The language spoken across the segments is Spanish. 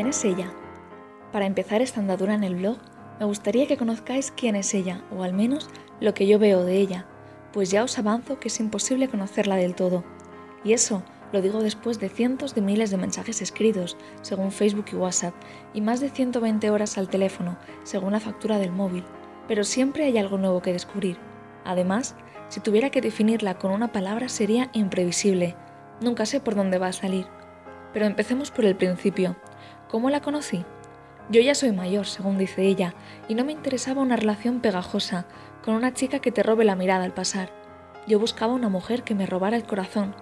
es ella? Para empezar esta andadura en el blog, me gustaría que conozcáis quién es ella, o al menos lo que yo veo de ella, pues ya os avanzo que es imposible conocerla del todo. Y eso lo digo después de cientos de miles de mensajes escritos, según Facebook y WhatsApp, y más de 120 horas al teléfono, según la factura del móvil. Pero siempre hay algo nuevo que descubrir. Además, si tuviera que definirla con una palabra sería imprevisible. Nunca sé por dónde va a salir. Pero empecemos por el principio. ¿Cómo la conocí? Yo ya soy mayor, según dice ella, y no me interesaba una relación pegajosa con una chica que te robe la mirada al pasar. Yo buscaba una mujer que me robara el corazón.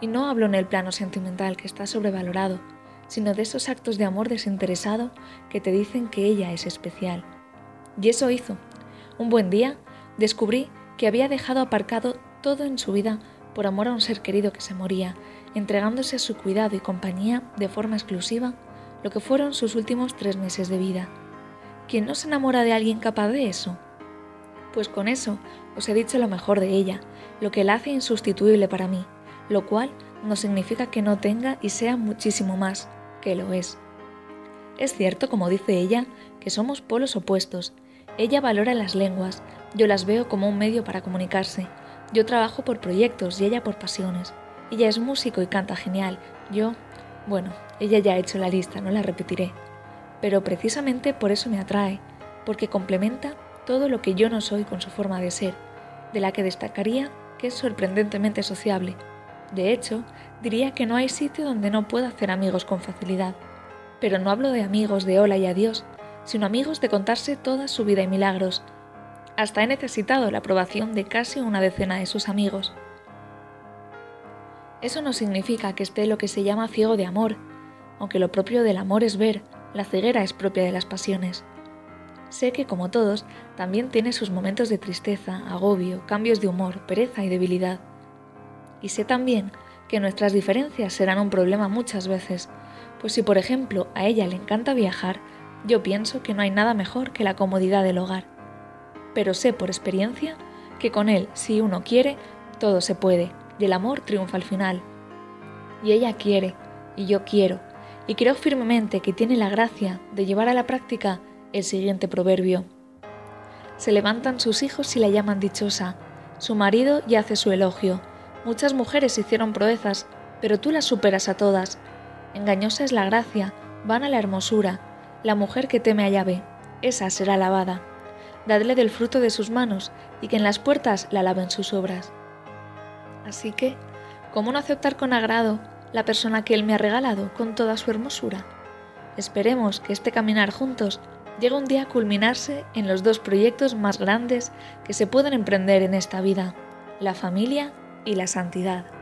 Y no hablo en el plano sentimental, que está sobrevalorado, sino de esos actos de amor desinteresado que te dicen que ella es especial. Y eso hizo. Un buen día descubrí que había dejado aparcado todo en su vida por amor a un ser querido que se moría, entregándose a su cuidado y compañía de forma exclusiva lo que fueron sus últimos tres meses de vida. ¿Quién no se enamora de alguien capaz de eso? Pues con eso os he dicho lo mejor de ella, lo que la hace insustituible para mí, lo cual no significa que no tenga y sea muchísimo más, que lo es. Es cierto, como dice ella, que somos polos opuestos. Ella valora las lenguas, yo las veo como un medio para comunicarse. Yo trabajo por proyectos y ella por pasiones. Ella es músico y canta genial. Yo, bueno, ella ya ha hecho la lista, no la repetiré. Pero precisamente por eso me atrae, porque complementa todo lo que yo no soy con su forma de ser, de la que destacaría que es sorprendentemente sociable. De hecho, diría que no hay sitio donde no pueda hacer amigos con facilidad. Pero no hablo de amigos de hola y adiós, sino amigos de contarse toda su vida y milagros. Hasta he necesitado la aprobación de casi una decena de sus amigos. Eso no significa que esté lo que se llama ciego de amor, aunque lo propio del amor es ver, la ceguera es propia de las pasiones. Sé que, como todos, también tiene sus momentos de tristeza, agobio, cambios de humor, pereza y debilidad. Y sé también que nuestras diferencias serán un problema muchas veces, pues si por ejemplo a ella le encanta viajar, yo pienso que no hay nada mejor que la comodidad del hogar. Pero sé por experiencia que con él, si uno quiere, todo se puede, y el amor triunfa al final. Y ella quiere, y yo quiero, y creo firmemente que tiene la gracia de llevar a la práctica el siguiente proverbio. Se levantan sus hijos y la llaman dichosa, su marido ya hace su elogio. Muchas mujeres hicieron proezas, pero tú las superas a todas. Engañosa es la gracia, vana la hermosura, la mujer que teme a llave, esa será alabada. Dadle del fruto de sus manos y que en las puertas la laven sus obras. Así que, ¿cómo no aceptar con agrado la persona que Él me ha regalado con toda su hermosura. Esperemos que este caminar juntos llegue un día a culminarse en los dos proyectos más grandes que se pueden emprender en esta vida, la familia y la santidad.